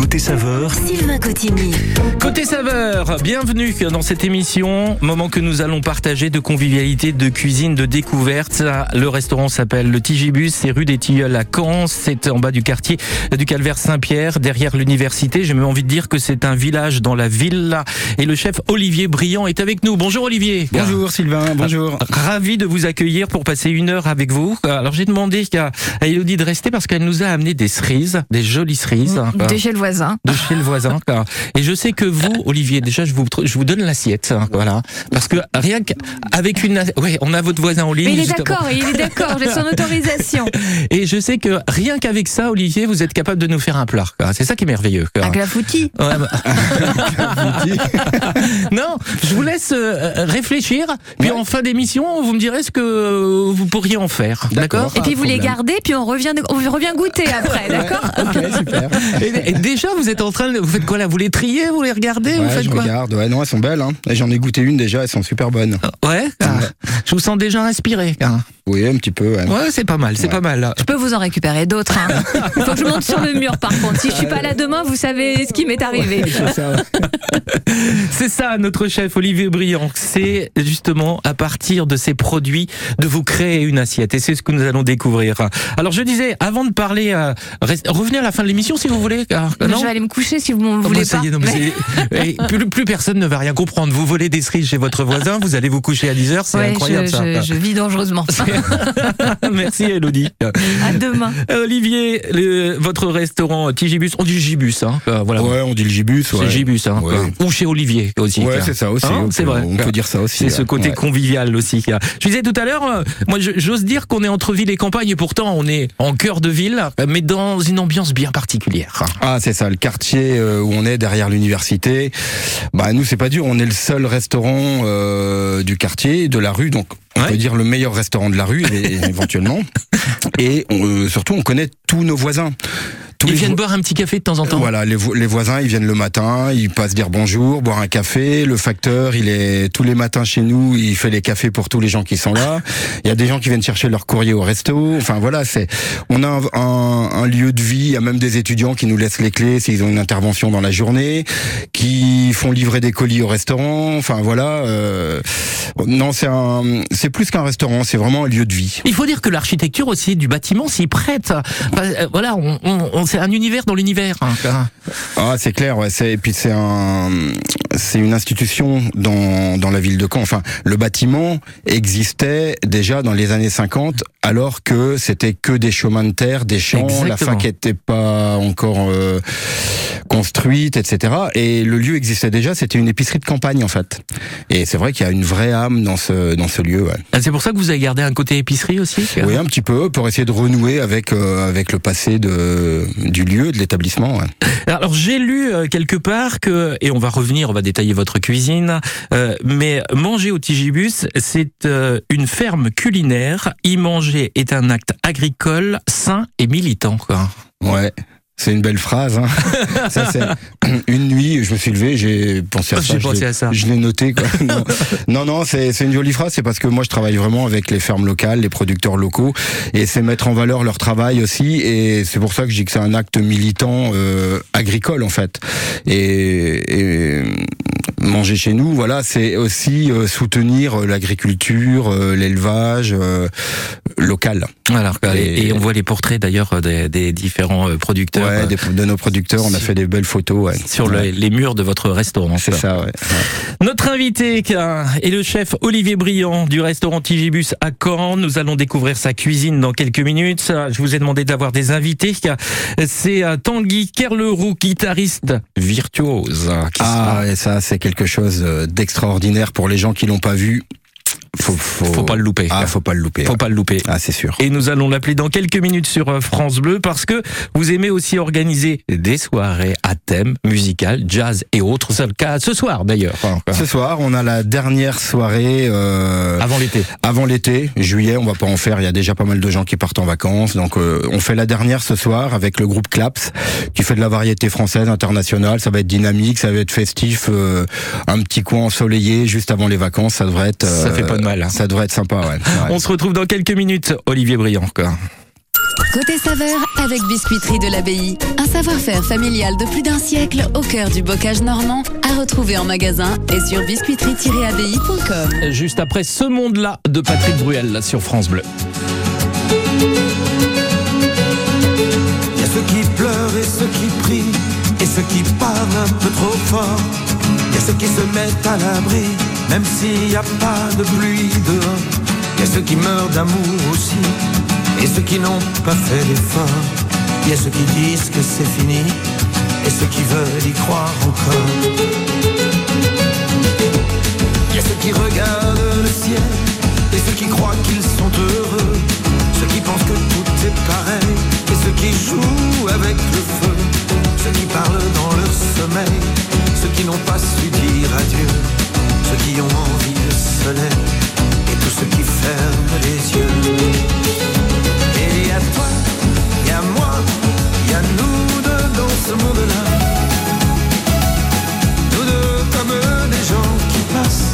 Côté saveur, Sylvain Cotigny. Côté saveur, bienvenue dans cette émission, moment que nous allons partager de convivialité, de cuisine, de découverte. Le restaurant s'appelle le Tigibus, c'est rue des Tilleuls à Caen, c'est en bas du quartier du Calvaire Saint-Pierre, derrière l'université. J'ai même envie de dire que c'est un village dans la ville et le chef Olivier Briand est avec nous. Bonjour Olivier. Bonjour Sylvain, bonjour. Ravi de vous accueillir pour passer une heure avec vous. Alors j'ai demandé à Elodie de rester parce qu'elle nous a amené des cerises, des jolies cerises. De le voisin. de chez le voisin. quoi. Et je sais que vous, Olivier, déjà, je vous, je vous donne l'assiette, hein, voilà, parce que rien qu'avec une, ouais, on a votre voisin en ligne. Mais il est d'accord, il est d'accord, j'ai son autorisation. Et je sais que rien qu'avec ça, Olivier, vous êtes capable de nous faire un plat. C'est ça qui est merveilleux. quoi. La foutie. Ouais, bah- non, je vous laisse euh, réfléchir. Puis en fin d'émission, vous me direz ce que vous pourriez en faire. D'accord Et puis vous les gardez, puis on revient, on revient goûter après, d'accord? Ok, super. et, et déjà, vous êtes en train de, vous faites quoi là? Vous les triez, vous les regardez, vous Ouais, faites je quoi? regarde. Ouais, non, elles sont belles. Hein. J'en ai goûté une déjà, elles sont super bonnes. Ouais. ah, Je vous sens déjà inspiré. Oui, un petit peu. Ouais. Ouais, c'est pas mal, c'est Ouais. pas mal. Je peux vous en récupérer d'autres. Hein. Il faut que je monte sur le mur par contre. Si je suis pas là demain, vous savez ce qui m'est arrivé. C'est ça. C'est ça, notre chef Olivier Briand. C'est justement à partir de ces produits de vous créer une assiette. Et c'est ce que nous allons découvrir. Alors je disais, avant de parler, euh, revenez à la fin de l'émission si vous voulez. non je vais aller me coucher si vous m'en Oh, voulez ça pas. y est, non, mais c'est- et plus, plus personne ne va rien comprendre. Vous volez des cerises chez votre voisin, vous allez vous coucher à 10h, c'est Ouais, incroyable je, ça. je- je vis dangereusement. Merci Elodie. À demain. Olivier, le- votre restaurant Tigibus, on dit Gibus, hein. euh, voilà. Ouais, on dit le gibus. Ouais. C'est Gibus, hein. Ouais. Ou chez Olivier aussi. Ouais, c'est ça aussi. Hein, c'est vrai. On peut dire ça aussi. C'est ce côté Ouais. convivial aussi. Je disais tout à l'heure, euh, moi j'ose dire qu'on est entre ville et campagne et pourtant on est en cœur de ville, mais dans une ambiance bien particulière. Ah, c'est ça, le quartier euh, où on est derrière l'université. Bah nous, c'est pas dur. On est le seul restaurant euh, du quartier, de la rue, donc on Ouais. peut dire le meilleur restaurant de la rue éventuellement. Et on- euh, surtout, on connaît tous nos voisins. Tous Ils viennent boire un petit café de temps en temps. Voilà, les, vo- les voisins, ils viennent le matin, ils passent dire bonjour, boire un café. Le facteur, il est tous les matins chez nous, il fait les cafés pour tous les gens qui sont là. Il y a des gens qui viennent chercher leur courrier au resto. Enfin voilà, c'est on a un, un- un lieu de vie. Il y a même des étudiants qui nous laissent les clés s'ils ont une intervention dans la journée, qui font livrer des colis au restaurant. Enfin voilà, euh, non, c'est un, c'est plus qu'un restaurant, c'est vraiment un lieu de vie. Il faut dire que l'architecture aussi du bâtiment s'y prête. Enfin, euh, voilà, on, on- on- c'est un univers dans l'univers. hein. Ah, c'est clair, ouais. C'est et puis c'est un, c'est une institution dans dans la ville de Caen. Enfin, le bâtiment existait déjà dans les années 50, alors que c'était que des chemins de terre, des champs, la fac était pas encore euh, construite, etc. Et le lieu existait déjà. C'était une épicerie de campagne en fait. Et c'est vrai qu'il y a une vraie âme dans ce dans ce lieu. Ouais. Ah, C'est pour ça que vous avez gardé un côté épicerie aussi. Oui, un petit peu pour essayer de renouer avec euh, avec le passé de du lieu, de l'établissement. ouais. Alors j'ai lu euh, quelque part que, et on va revenir, on va détailler votre cuisine, euh, mais manger au Tigibus, c'est euh, une ferme culinaire. Y manger est un acte agricole, sain et militant. Quoi. Ouais. C'est une belle phrase. Hein. ça, une nuit, je me suis levé, j'ai pensé à ça. j'ai je pensé l'ai- à ça. Je l'ai noté. Quoi. Non, non, non, c'est une jolie phrase. C'est parce que moi, je travaille vraiment avec les fermes locales, les producteurs locaux, et c'est mettre en valeur leur travail aussi. Et c'est pour ça que je dis que c'est un acte militant euh, agricole en fait. Et, et manger chez nous, voilà, c'est aussi euh, soutenir l'agriculture, euh, l'élevage euh, local. Alors, et, on voit les portraits d'ailleurs des, des différents producteurs Ouais, des- de nos producteurs, on a fait des belles photos. Ouais. sur le- les murs de votre restaurant. C'est ça, ouais. Notre invité est le chef Olivier Briand du restaurant Tigibus à Caen. Nous allons découvrir sa cuisine dans quelques minutes. Je vous ai demandé d'avoir des invités. C'est euh, Tanguy Kerleroux, guitariste virtuose. Ah, et ça, c'est quelque chose euh, d'extraordinaire pour les gens qui l'ont pas vu. Faut, faut, Faut pas le louper. Ah, faut pas le louper. Faut ouais. pas le louper. Ah, c'est sûr. Et nous allons l'appeler dans quelques minutes sur euh, France Bleu parce que vous aimez aussi organiser des soirées à thème musical, jazz et autres. C'est le cas ce soir d'ailleurs. Ce soir, on a la dernière soirée euh, Avant l'été. avant l'été, juillet. On va pas en faire. Il y a déjà pas mal de gens qui partent en vacances, donc euh, on fait la dernière ce soir avec le groupe Claps, qui fait de la variété française, internationale. Ça va être dynamique, ça va être festif, euh, un petit coin ensoleillé juste avant les vacances. Ça devrait être. Ça fait pas de mal, hein. Ça devrait être sympa. Ouais. On se retrouve dans quelques minutes, Olivier Briand. quoi. Côté saveur avec Biscuiterie de l'Abbaye. Un savoir-faire familial de plus d'un siècle au cœur du bocage normand à retrouver en magasin et sur biscuiterie-abbaye.com. Juste après ce monde-là de Patrick Bruel là, sur France Bleu. Il y a ceux qui pleurent et ceux qui prient, et ceux qui parlent un peu trop fort. Il y a ceux qui se mettent à l'abri, même s'il n'y a pas de pluie dehors. Il y a ceux qui meurent d'amour aussi, et ceux qui n'ont pas fait l'effort. Il y a ceux qui disent que c'est fini, et ceux qui veulent y croire encore. Il y a ceux qui regardent le ciel, et ceux qui croient qu'ils sont heureux. Ceux qui pensent que tout est pareil, et ceux qui jouent avec le feu. Ceux qui parlent dans leur sommeil, ceux qui n'ont pas su dire adieu. Qui ont envie de soleil, et tous ceux qui ferment les yeux. Et y a toi, y a moi, y a nous deux dans ce monde-là. Nous deux comme des gens qui passent.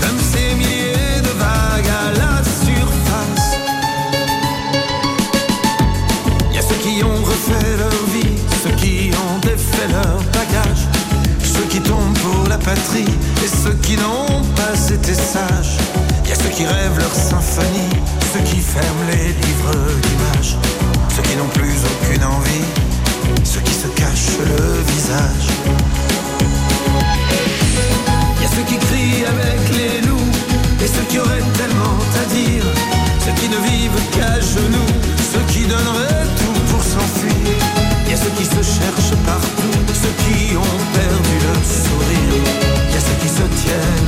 Comme ces milliers de vagues à la surface. Y a ceux qui ont refait leur vie, ceux qui ont défait leur bagage, et ceux qui n'ont pas été sages. Y a ceux qui rêvent leur symphonie, ceux qui ferment les livres d'images, ceux qui n'ont plus aucune envie, ceux qui se cachent le visage. Y a ceux qui crient avec les loups et ceux qui auraient tellement à dire, ceux qui ne vivent qu'à genoux, ceux qui donneraient tout pour s'enfuir. Y a ceux qui se cherchent partout,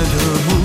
The. vous.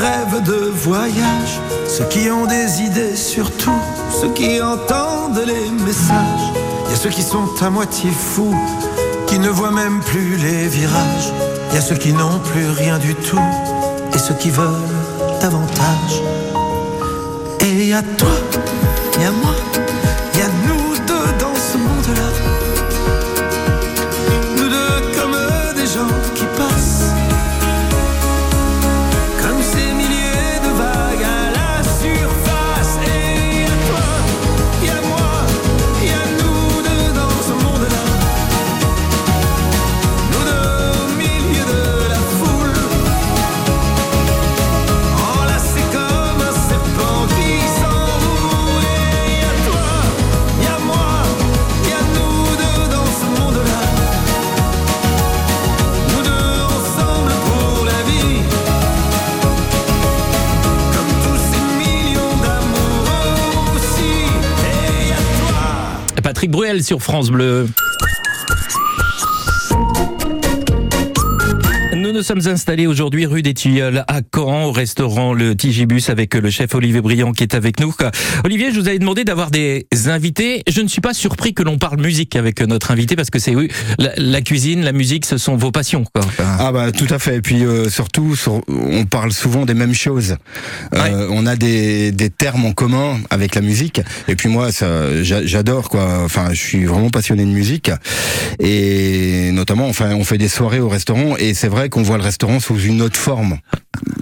Rêvent de voyage, ceux qui ont des idées sur tout, ceux qui entendent les messages. Il y a ceux qui sont à moitié fous, qui ne voient même plus les virages. Il y a ceux qui n'ont plus rien du tout, et ceux qui veulent davantage. Et il toi, il y moi, Bruel sur France Bleu. Nous sommes installés aujourd'hui rue des Tilleuls à Caen au restaurant le Tigibus avec le chef Olivier Briand qui est avec nous. Olivier, je vous avais demandé d'avoir des invités. Je ne suis pas surpris que l'on parle musique avec notre invité parce que c'est oui, la, la cuisine, la musique, ce sont vos passions. Quoi. Ah bah tout à fait. Et puis euh, surtout, sur- on parle souvent des mêmes choses. Euh, On a des, des termes en commun avec la musique. Et puis moi, ça, j'a- j'adore quoi. Enfin, je suis vraiment passionné de musique. Et notamment, enfin, on fait des soirées au restaurant. Et c'est vrai qu'on le restaurant sous une autre forme.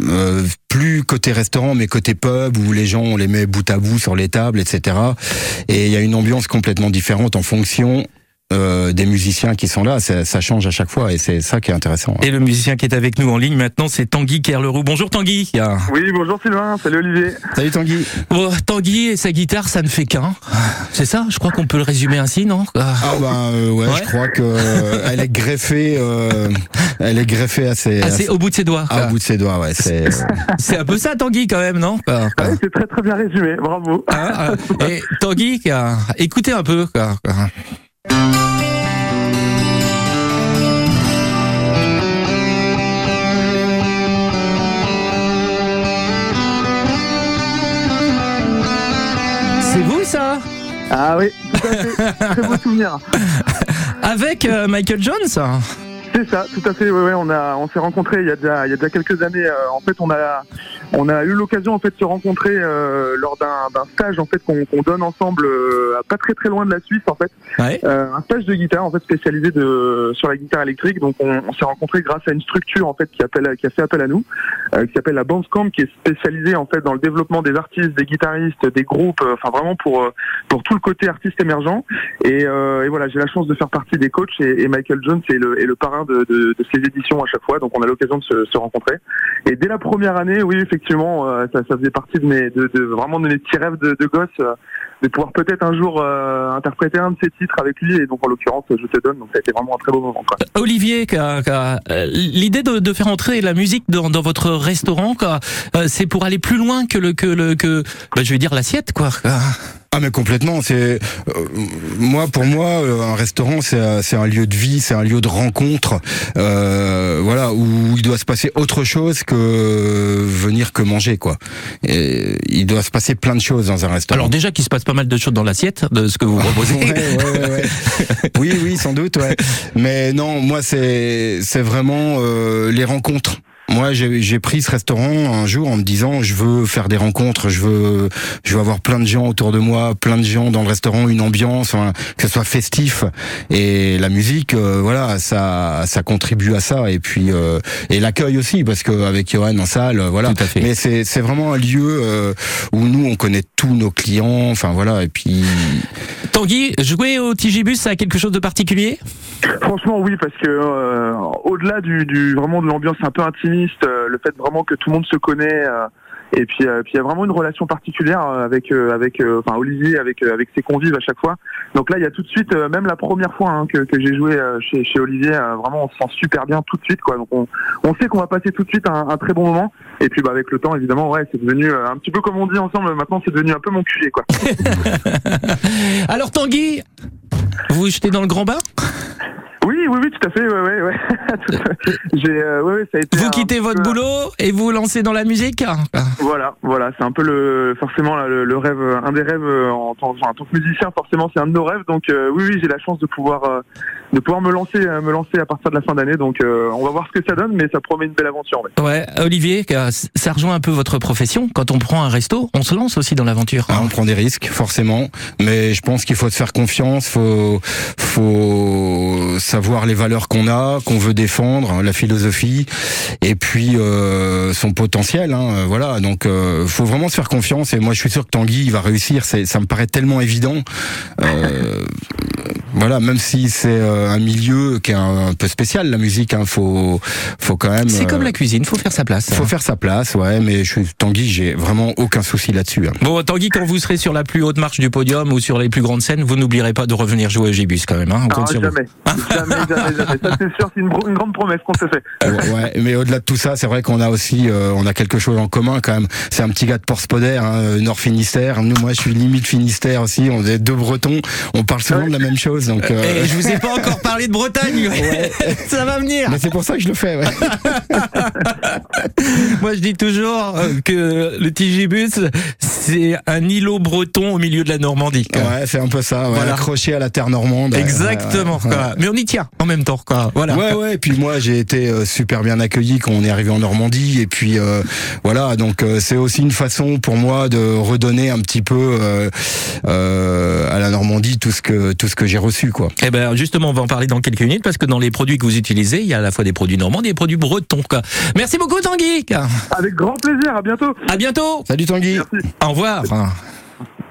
Euh, plus côté restaurant, mais côté pub où les gens on les met bout à bout sur les tables, etc. Et il y a une ambiance complètement différente en fonction euh, des musiciens qui sont là. Ça, ça change à chaque fois et c'est ça qui est intéressant. Et le musicien qui est avec nous en ligne maintenant, c'est Tanguy Kerleroux. Bonjour Tanguy. Ah. Oui, bonjour Sylvain, salut Olivier. Salut Tanguy. Bon, Tanguy et sa guitare, ça ne fait qu'un. C'est ça Je crois qu'on peut le résumer ainsi, non? Ah. Ah bah euh, ouais, Ouais. je crois que euh, elle est greffée, euh, elle est greffée assez, Ah, c'est assez- au bout de ses doigts. ah, au bout de ses doigts, ouais. C'est C'est un peu ça, Tanguy, quand même, non? Ouais, c'est très très bien résumé, bravo. Hein, hein. Et Tanguy, écoutez un peu. quoi, c'est vous ça Ah oui, tout à fait. Très beau souvenir. Avec euh, Michael Jones C'est ça, tout à fait. Ouais, on on s'est rencontrés il y a déjà, il y a déjà quelques années. Euh, en fait, on a on a eu l'occasion en fait de se rencontrer euh, lors d'un, stage en fait qu'on, qu'on donne ensemble, euh, pas très très loin de la Suisse en fait. Ouais. Euh, un stage de guitare en fait spécialisé de sur la guitare électrique. Donc, on, on s'est rencontrés grâce à une structure en fait qui appelle, qui a fait appel à nous, euh, qui s'appelle la Bandcamp, qui est spécialisée en fait dans le développement des artistes, des guitaristes, des groupes, euh, enfin vraiment pour euh, pour tout le côté artiste émergent. Et, euh, et voilà, j'ai la chance de faire partie des coachs et, et Michael Jones est le, est le parrain de, de, de ces éditions à chaque fois. Donc on a l'occasion de se, se rencontrer. Et dès la première année, oui, effectivement, euh, ça, ça faisait partie de mes, de, de vraiment de mes petits rêves de, de gosse, euh, de pouvoir peut-être un jour euh, interpréter un de ses titres avec lui. Et donc en l'occurrence, je te donne. Donc ça a été vraiment un très beau moment. Quoi. Olivier, l'idée de, de faire entrer la musique dans, dans votre restaurant, c'est pour aller plus loin que le que le que bah, je vais dire l'assiette quoi. Ah mais complètement, c'est euh, moi pour moi euh, un restaurant c'est euh, c'est un lieu de vie, c'est un lieu de rencontre, euh, voilà où il doit se passer autre chose que venir que manger quoi. Et il doit se passer plein de choses dans un restaurant. Alors déjà qu'il se passe pas mal de choses dans l'assiette de ce que vous proposez. Ouais, ouais, ouais, ouais. oui, oui, sans doute, ouais. Mais non, moi, c'est c'est vraiment euh, les rencontres. Moi, j'ai j'ai pris ce restaurant un jour en me disant, je veux faire des rencontres, je veux, je veux avoir plein de gens autour de moi, plein de gens dans le restaurant, une ambiance, enfin, que ce soit festif. Et la musique, euh, voilà, ça, ça contribue à ça. Et puis, euh, et l'accueil aussi, parce qu'avec Johan en salle, euh, voilà. Tout à fait. Mais c'est c'est vraiment un lieu euh, où nous, on connaît tous nos clients. Enfin, voilà. Et puis, Tanguy, jouer au Tigibus, ça a quelque chose de particulier? Franchement, oui, parce que euh, au-delà du, du vraiment de l'ambiance un peu intimiste, euh, le fait vraiment que tout le monde se connaît. euh, et puis, euh, puis il y a vraiment une relation particulière avec avec enfin Olivier avec avec ses convives à chaque fois. Donc là il y a tout de suite même la première fois hein, que, j'ai joué chez Olivier vraiment on se sent super bien tout de suite quoi. Donc on on sait qu'on va passer tout de suite un, très bon moment. Et puis bah avec le temps évidemment ouais c'est devenu un petit peu comme on dit ensemble maintenant c'est devenu un peu mon QG quoi. Alors Tanguy, vous vous jetez dans le grand bain? Oui oui oui tout à fait ouais ouais euh, ouais, ouais, ça a été Vous quittez votre peu- boulot et vous vous lancez dans la musique? Voilà, voilà, c'est un peu le forcément le, le rêve, un des rêves euh, en tant, enfin, en tant que musicien, forcément c'est un de nos rêves. Donc euh, oui, oui, j'ai la chance de pouvoir euh, de pouvoir me lancer, me lancer à partir de la fin d'année. Donc euh, on va voir ce que ça donne, mais ça promet une belle aventure. ouais. Ouais, Olivier, ça rejoint un peu votre profession. Quand on prend un resto, on se lance aussi dans l'aventure. Ah, on prend des risques, forcément, mais je pense qu'il faut se faire confiance, faut, faut savoir les valeurs qu'on a, qu'on veut défendre, la philosophie, et puis euh, son potentiel. Hein, voilà, donc euh, faut vraiment se faire confiance. Et moi, je suis sûr que Tanguy il va réussir. C'est, ça me paraît tellement évident. Euh, voilà, même si c'est euh, un milieu qui est un, un peu spécial, la musique, hein, faut, faut quand même. C'est euh, comme la cuisine, faut faire sa place. faut faire sa place, ouais, mais je suis Tanguy, j'ai vraiment aucun souci là-dessus. hein. Bon, Tanguy, quand vous serez sur la plus haute marche du podium ou sur les plus grandes scènes, vous n'oublierez pas de revenir jouer au Gibus quand même. Hein on Ah, sur vous. jamais, jamais, jamais, jamais. Ça c'est sûr, c'est une, grande promesse qu'on se fait. Ouais, ouais, mais au-delà de tout ça, c'est vrai qu'on a aussi, euh, on a quelque chose en commun quand même. C'est un petit gars de Porspoder, hein, Nord Finistère. Nous, moi, je suis limite Finistère aussi. On est deux Bretons. On parle souvent de la même chose, donc. euh, Et je vous ai pas encore parlé de Bretagne. Ça va venir. Mais c'est pour ça que je le fais. Ouais. Moi, je dis toujours euh, que le Tigibus, c'est un îlot breton au milieu de la Normandie. Ouais, c'est un peu ça. Ouais, Voilà. Accroché à la terre normande. Exactement. ouais, ouais. quoi. Mais on y tient en même temps. Quoi. Voilà. Ouais, ouais. Et puis moi, j'ai été euh, super bien accueilli quand on est arrivé en Normandie. Et puis euh, voilà, donc euh, c'est aussi une façon pour moi de redonner un petit peu euh, euh, à la Normandie tout ce que tout ce que j'ai reçu, quoi. Eh ben justement, on va en parler dans quelques minutes parce que dans les produits que vous utilisez, il y a à la fois des produits normands et des produits bretons. Quoi. Merci beaucoup Tanguy. Avec grand plaisir. À bientôt. À bientôt. Salut Tanguy. Merci. Au revoir.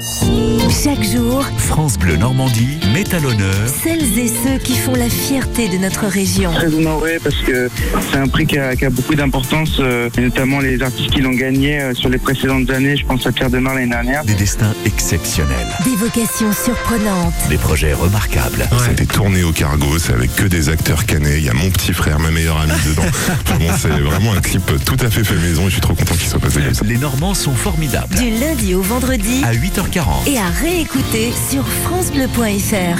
Chaque jour, France Bleu Normandie met à l'honneur celles et ceux qui font la fierté de notre région. très honoré parce que c'est un prix qui a, qui a beaucoup d'importance, euh, et notamment les artistes qui l'ont gagné euh, sur les précédentes années. Je pense à Pierre Demar l'année dernière. des destins exceptionnels, Des vocations surprenantes, des projets remarquables. C'était tourné au cargo, c'est avec que des acteurs canés. Il y a mon petit frère, ma meilleure amie dedans. C'est vraiment un clip tout à fait fait maison et je suis trop content qu'il soit passé comme ça. Les Normands sont formidables. du lundi au vendredi À 8h40. et à réécouter sur FranceBleu.fr.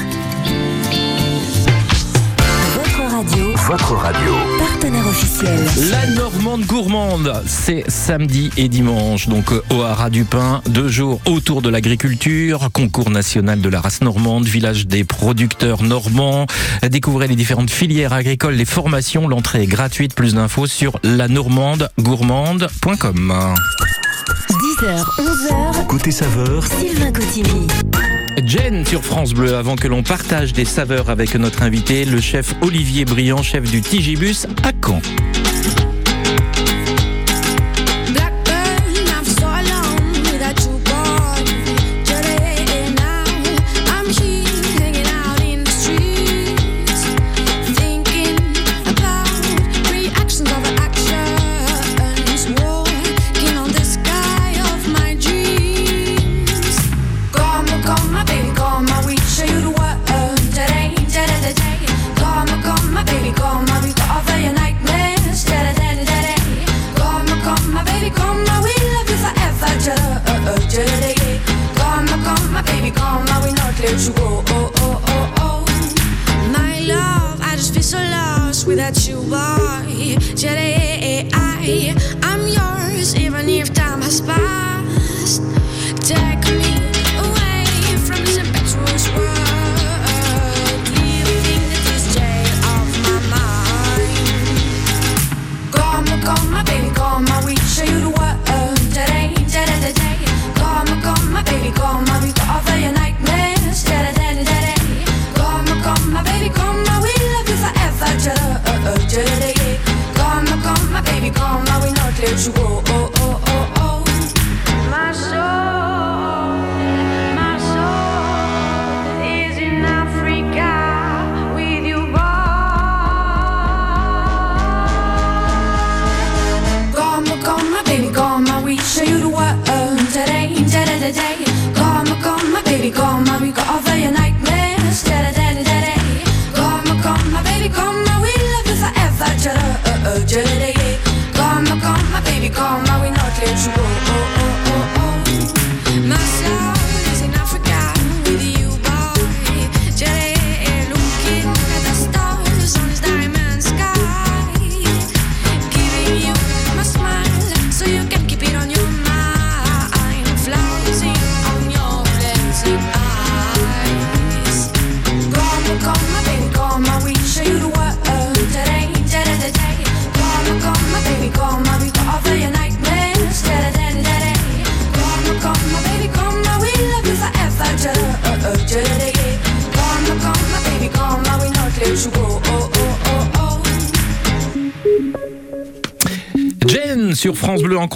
Votre Radio, Votre radio. partenaire officiel. La Normande gourmande, c'est samedi et dimanche, donc euh, au Haras du Pin, deux jours autour de l'agriculture, concours national de la race normande, village des producteurs normands. Découvrez les différentes filières agricoles, les formations, l'entrée est gratuite. Plus d'infos sur lanormandegourmande.com. 10h, 11h, Côté saveur, Sylvain Cotigny. Jen sur France Bleu, avant que l'on partage des saveurs avec notre invité, le chef Olivier Briand, chef du Tigibus à Caen.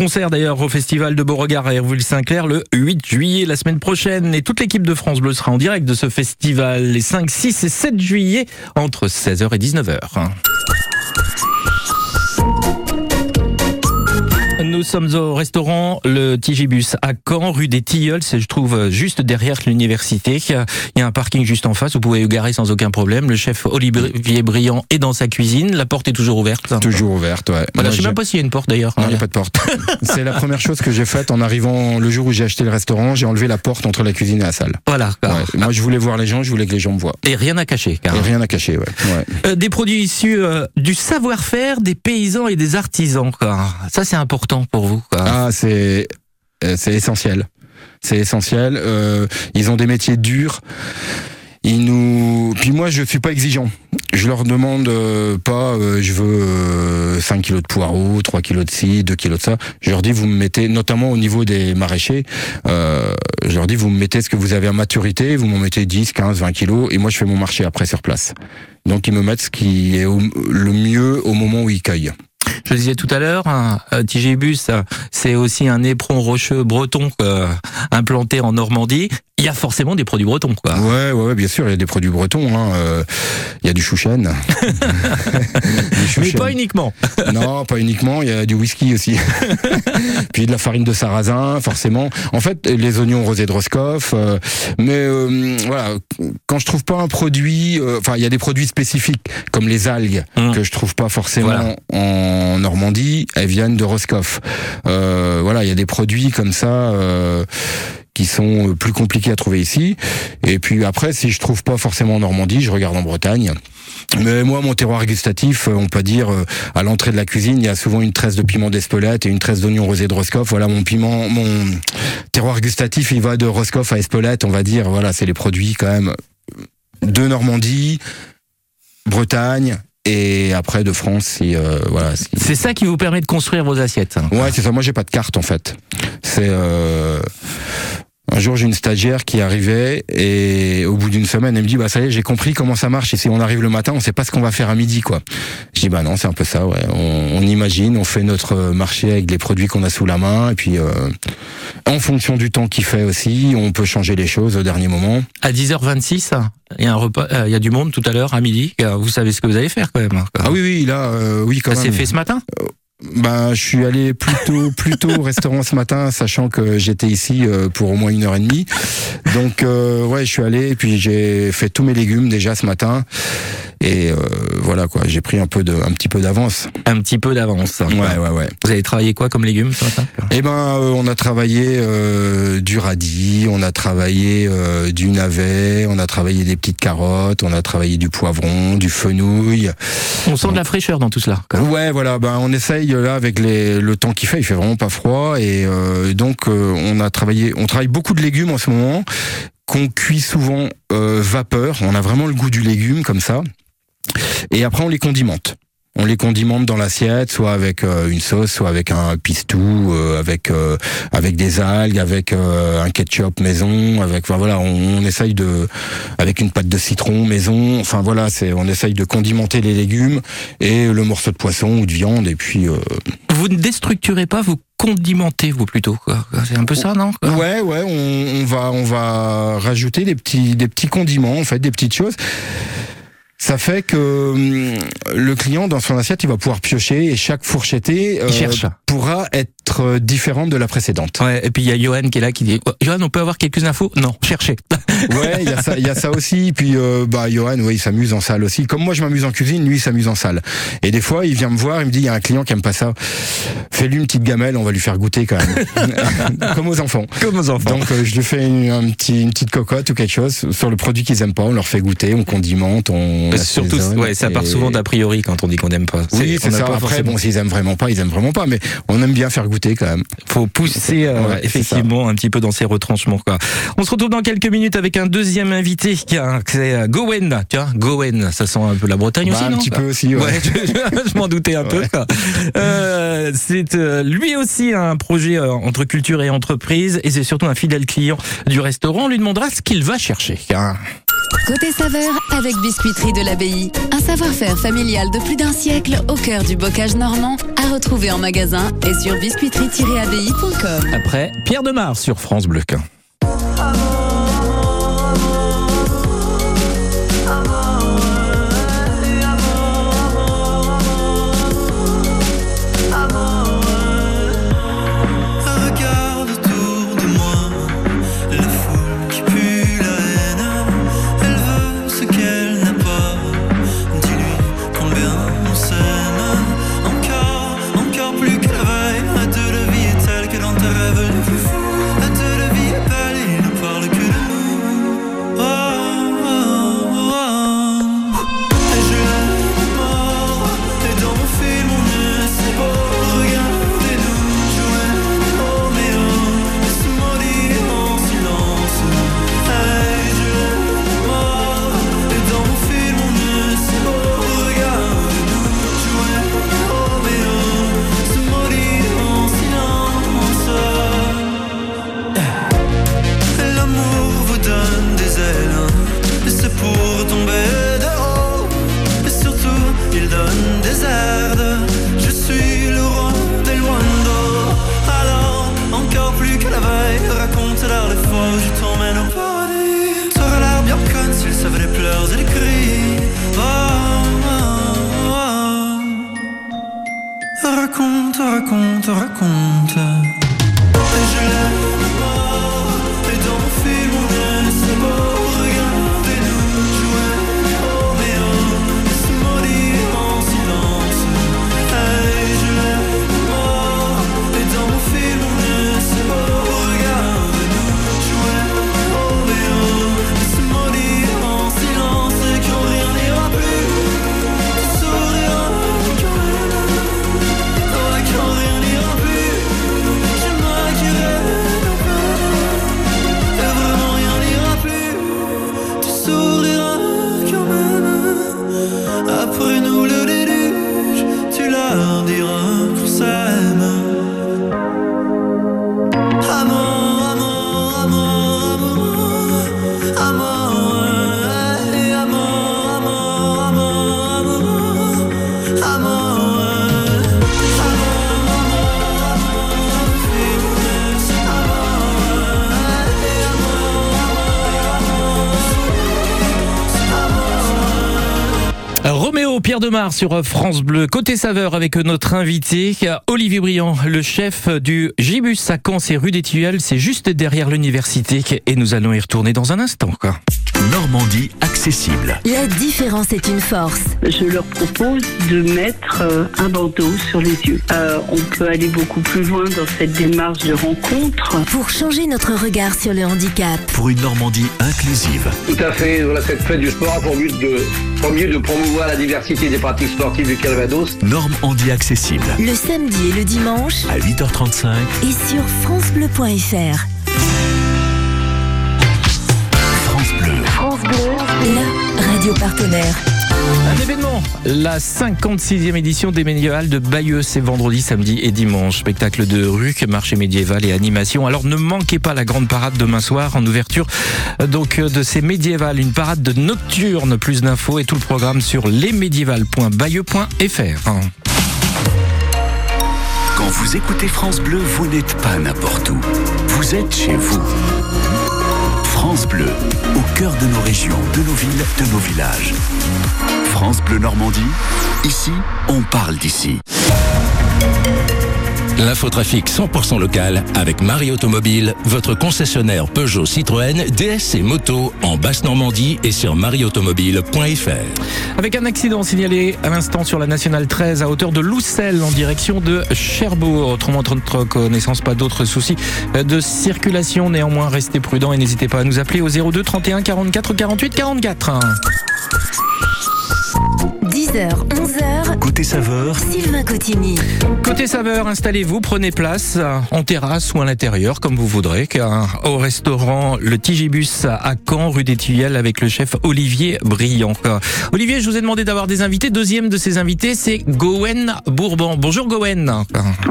Concert d'ailleurs au festival de Beauregard à Herville-Saint-Clair le 8 juillet la semaine prochaine et toute l'équipe de France Bleu sera en direct de ce festival les 5, 6 et 7 juillet entre 16h et 19h. Nous sommes au restaurant Le Tigibus à Caen, rue des Tilleuls, je trouve juste derrière l'université. Il y a un parking juste en face, vous pouvez vous garer sans aucun problème. Le chef Olivier Briand est dans sa cuisine, la porte est toujours ouverte. Toujours ouverte, ouais. Voilà, je sais même pas s'il y a une porte d'ailleurs. Non, il n'y a pas de porte. C'est la première chose que j'ai faite en arrivant le jour où j'ai acheté le restaurant. J'ai enlevé la porte entre la cuisine et la salle. Voilà. Ouais. Moi, je voulais voir les gens, je voulais que les gens me voient. Et rien à cacher. car- Et rien à cacher, ouais. ouais. Euh, des produits issus euh, du savoir-faire des paysans et des artisans. Quoi. Ça, c'est important pour vous. Ah, c'est euh, c'est essentiel. C'est essentiel. Euh, ils ont des métiers durs. Ils nous. Puis moi, je suis pas exigeant. Je leur demande euh, pas. euh, je veux euh, 5 kilos de poireaux, 3 kilos de ci, 2 kilos de ça. Je leur dis, vous me mettez, notamment au niveau des maraîchers. Euh, je leur dis, vous me mettez ce que vous avez à maturité. Vous m'en mettez 10, 15, 20 kilos, et moi, je fais mon marché après sur place. Donc, ils me mettent ce qui est au- le mieux au moment où ils cueillent. Je le disais tout à l'heure, un un Tigibus, euh, c'est aussi un éperon rocheux breton euh, implanté en Normandie. Il y a forcément des produits bretons. Quoi. Ouais, ouais, ouais, bien sûr, il y a des produits bretons. hein, euh, Il y a du chouchen. Mais pas uniquement. Non, pas uniquement. Il y a du whisky aussi. Puis de la farine de sarrasin, forcément. En fait, les oignons rosés de Roscoff. euh, mais euh, voilà, quand je trouve pas un produit, euh, enfin, il y a des produits spécifiques comme les algues Hum. que je trouve pas forcément Voilà. en Normandie. Elles viennent de Roscoff. Euh, voilà, il y a des produits comme ça. euh, qui sont plus compliqués à trouver ici. Et puis après, si je trouve pas forcément en Normandie, je regarde en Bretagne. Mais moi, mon terroir gustatif, euh, on peut dire, à l'entrée de la cuisine, il y a souvent une tresse de piment d'Espelette et une tresse d'oignon rosé de Roscoff. Voilà, mon piment, mon terroir gustatif, il va de Roscoff à Espelette, on va dire. Voilà, c'est les produits quand même de Normandie, Bretagne et après de France. Si, euh, voilà, si- C'est ça qui vous permet de construire vos assiettes. hein. Ouais, c'est ça. Moi, j'ai pas de carte en fait. C'est euh... un jour j'ai une stagiaire qui arrivait et au bout d'une semaine, elle me dit bah ça y est, j'ai compris comment ça marche. Et si on arrive le matin, on sait pas ce qu'on va faire à midi, quoi. Je dis bah non, c'est un peu ça. Ouais, on, on imagine, on fait notre marché avec les produits qu'on a sous la main et puis euh, en fonction du temps qu'il fait aussi, on peut changer les choses au dernier moment. À 10h26, il y a un repas, euh, il y a du monde tout à l'heure à midi. Euh, Vous savez ce que vous allez faire quand même. hein, quoi. Ah oui, oui, là, euh, oui, quand Ça même. s'est fait ce matin? Ben, je suis allé plutôt plutôt au restaurant ce matin, sachant que j'étais ici euh, pour au moins une heure et demie. Donc euh, ouais, je suis allé et puis j'ai fait tous mes légumes déjà ce matin. Et euh, voilà quoi, j'ai pris un peu de, un petit peu d'avance. Un petit peu d'avance. Ouais, ouais, ouais. Vous avez travaillé quoi comme légumes ce matin? Eh ben, euh, on a travaillé euh, du radis, on a travaillé du navet, on a travaillé des petites carottes, on a travaillé du poivron, du fenouil. On sent de la fraîcheur dans tout cela. quoi. Ouais, voilà. Ben, on essaye là avec le temps qu'il fait. Il fait vraiment pas froid et euh, donc euh, on a travaillé. On travaille beaucoup de légumes en ce moment qu'on cuit souvent euh, vapeur. On a vraiment le goût du légume comme ça. Et après on les condimente. On les condimente dans l'assiette, soit avec euh, une sauce, soit avec un pistou, euh, avec euh, avec des algues, avec euh, un ketchup maison, avec enfin, voilà, on, on essaye de avec une pâte de citron maison. Enfin voilà, c'est on essaye de condimenter les légumes et le morceau de poisson ou de viande et puis euh, Vous ne déstructurez pas, vous condimentez vous plutôt. C'est un peu ça, non Ouais, ouais, on, on va, on va rajouter des petits, des petits condiments, en fait, des petites choses. Ça fait que hum, le client, dans son assiette, il va pouvoir piocher et chaque fourchettée euh, Il cherche. Pourra être euh, différente de la précédente. Ouais, et puis il y a Johan qui est là qui dit Oh, Johan, on peut avoir quelques infos? Non, cherchez. Ouais, il y a ça, il y a ça aussi. Puis euh, bah Johan, ouais, il s'amuse en salle aussi. Comme moi, je m'amuse en cuisine, lui, il s'amuse en salle. Et des fois, il vient me voir, il me dit, il y a un client qui aime pas ça. Fais-lui une petite gamelle, on va lui faire goûter quand même, comme aux enfants. Comme aux enfants. Donc euh, je lui fais une, un petit, une petite cocotte ou quelque chose sur le produit qu'ils aiment pas. On leur fait goûter, on condimente, on Surtout, ouais, ça part souvent d'a priori quand on dit qu'on n'aime pas. Oui, c'est ça. Après, forcément- bon, s'ils aiment vraiment pas, ils aiment vraiment pas. Mais on aime bien faire goûter quand même. faut pousser euh, Ouais, effectivement un petit peu dans ces retranchements. Quoi. On se retrouve dans quelques minutes avec un deuxième invité qui a- c'est euh, Gowen. Tiens, Gowen, ça sent un peu la Bretagne Bah, aussi, un non petit quoi peu aussi. Ouais. Ouais, je, je m'en doutais un peu. quoi. Euh, c'est euh, lui aussi un projet euh, entre culture et entreprise et c'est surtout un fidèle client du restaurant. On lui demandera ce qu'il va chercher. hein. Côté saveur avec Biscuiterie de l'Abbaye. Un savoir-faire familial de plus d'un siècle au cœur du bocage normand à retrouver en magasin et sur biscuiterie-abbaye.com. Après, Pierre Demar sur France Bleu. Regarde Sur France Bleu. Côté saveur avec notre invité, Olivier Briand, le chef du Gibus à Caen, c'est rue des Tilleuls, c'est juste derrière l'université et nous allons y retourner dans un instant. Quoi. Normandie accessible. La différence est une force. Je leur propose de mettre euh, un bandeau sur les yeux. Euh, on peut aller beaucoup plus loin dans cette démarche de rencontre. Pour changer notre regard sur le handicap. Pour une Normandie inclusive. Tout à fait. Voilà, cette fête du sport a pour but de, premier, de promouvoir la diversité des pratiques sportives du Calvados. Normandie accessible. Le samedi et le dimanche. À 8h35. Et sur FranceBleu.fr. France Bleu. France Bleu, la radio partenaire. Un événement, la 56e édition des médiévales de Bayeux, c'est vendredi, samedi et dimanche. Spectacle de rue, marché médiéval et animation. Alors ne manquez pas la grande parade demain soir en ouverture euh, donc euh, de ces médiévales, une parade de nocturne. Plus d'infos et tout le programme sur lesmédiévales.bayeux.fr. Quand vous écoutez France Bleu, vous n'êtes pas n'importe où. Vous êtes chez vous. France Bleu, au cœur de nos régions, de nos villes, de nos villages. France Bleu Normandie, ici, on parle d'ici. L'infotrafic 100% local avec Marie Automobile, votre concessionnaire Peugeot Citroën, DS et moto en Basse-Normandie et sur marieautomobile.fr. Avec un accident signalé à l'instant sur la nationale 13 à hauteur de Loussel en direction de Cherbourg. Autrement, notre connaissance, pas d'autres soucis de circulation. Néanmoins, restez prudents et n'hésitez pas à nous appeler au 02 31 44 48 44. 10h, 11h. Côté saveur, Sylvain Cotigny. Côté saveur, installez-vous, prenez place euh, en terrasse ou à l'intérieur, comme vous voudrez, car au restaurant Le Tigibus à Caen, rue des Tilleuls, avec le chef Olivier Briand. Olivier, je vous ai demandé d'avoir des invités. Deuxième de ces invités, c'est Gowen Bourbon. Bonjour Gowen.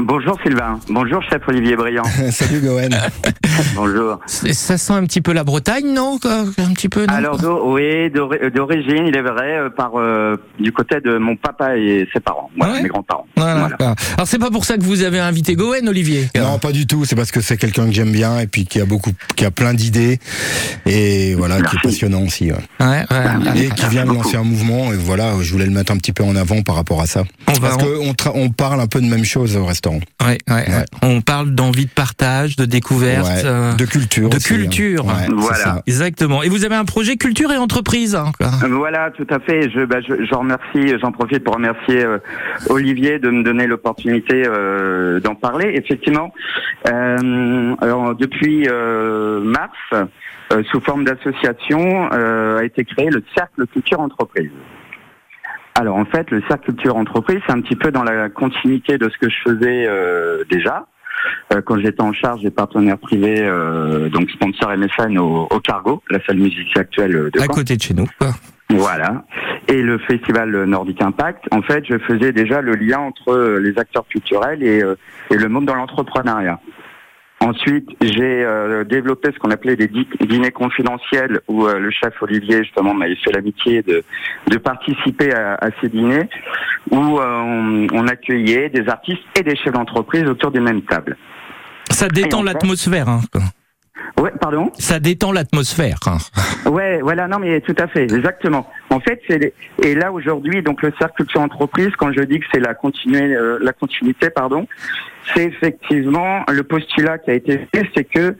Bonjour Sylvain. Bonjour chef Olivier Briand. Salut Gowen. Bonjour. Ça sent un petit peu la Bretagne, non Un petit peu, non? Alors oui, d'ori- d'origine, il est vrai, euh, par euh, du côté de mon papa et ses parents, voilà, mes grands-parents. Voilà. Alors c'est pas pour ça que vous avez invité Gowen, Olivier Non, pas du tout. C'est parce que c'est quelqu'un que j'aime bien et puis qui a beaucoup, qui a plein d'idées et voilà, qui est passionnant aussi. ouais. Ouais, ouais. Et qui vient de lancer un mouvement et voilà, je voulais le mettre un petit peu en avant par rapport à ça. On parce qu'on on parle un peu de même chose au restaurant. Ouais, ouais. On parle d'envie de partage, de découverte, Ouais, euh, de culture de aussi, hein. culture. Voilà. ça. Exactement. Et vous avez un projet culture et entreprise. hein, quoi. Voilà, tout à fait. Je, bah, je, je remercie, j'en profite pour remercier euh, Olivier de me donner l'opportunité euh, d'en parler. Effectivement, euh, alors, depuis mars, sous forme d'association, a été créé le Cercle Culture Entreprise. Alors en fait, le Cercle Culture Entreprise, c'est un petit peu dans la continuité de ce que je faisais euh, déjà. euh, quand j'étais en charge des partenaires privés, euh, donc sponsor MSN au, au Cargo, la salle musique actuelle de À Caen. côté de chez nous. Voilà. Et le festival Nordic Impact, en fait, je faisais déjà le lien entre euh, les acteurs culturels et, euh, et le monde dans l'entrepreneuriat. Ensuite, j'ai euh, développé ce qu'on appelait des dîners confidentiels où euh, le chef Olivier, justement, m'avait fait l'amitié de, de participer à, à ces dîners où euh, on, on accueillait des artistes et des chefs d'entreprise autour des mêmes tables. Ça détend l'atmosphère. hein. Ouais, pardon Ça détend l'atmosphère. Ouais, voilà, non, mais tout à fait, exactement. En fait, c'est les- et là aujourd'hui, donc le cercle culture entreprise, quand je dis que c'est la continuité, euh, la continuité, pardon, c'est effectivement le postulat qui a été fait, c'est que